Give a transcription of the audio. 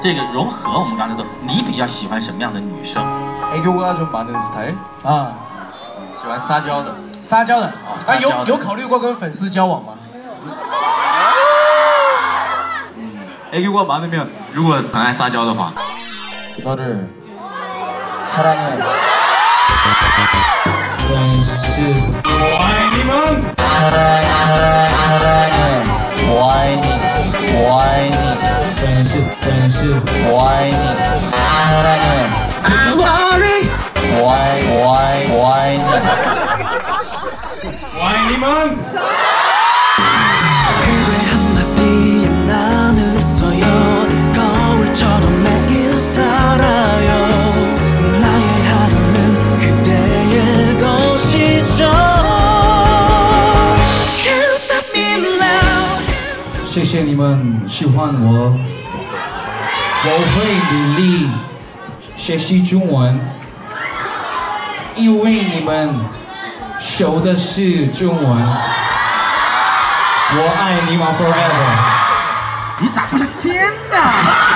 这个融合，我们刚才都，你比较喜欢什么样的女生？ 애교가 좀 많은 스타일? 啊，喜欢撒娇的。撒娇的，啊撒娇的有有考虑过跟粉丝交往吗？ 애교가 많으면 如果很爱撒娇的话， 너를 사랑해. 댄스. 와인이면 사랑 사랑 댄스. 와이닝 사랑해. I'm sorry. 와이 와이 와이닝. 와인이면 그대 한마디에 나는 웃어요 거울처럼 매일 살아요 나의 하루는 그대의 것이죠 Can't stop me now 谢谢你们喜欢我， 我会努力学习中文，因为你们熟的是中文。我爱你们 forever。你咋不是天哪？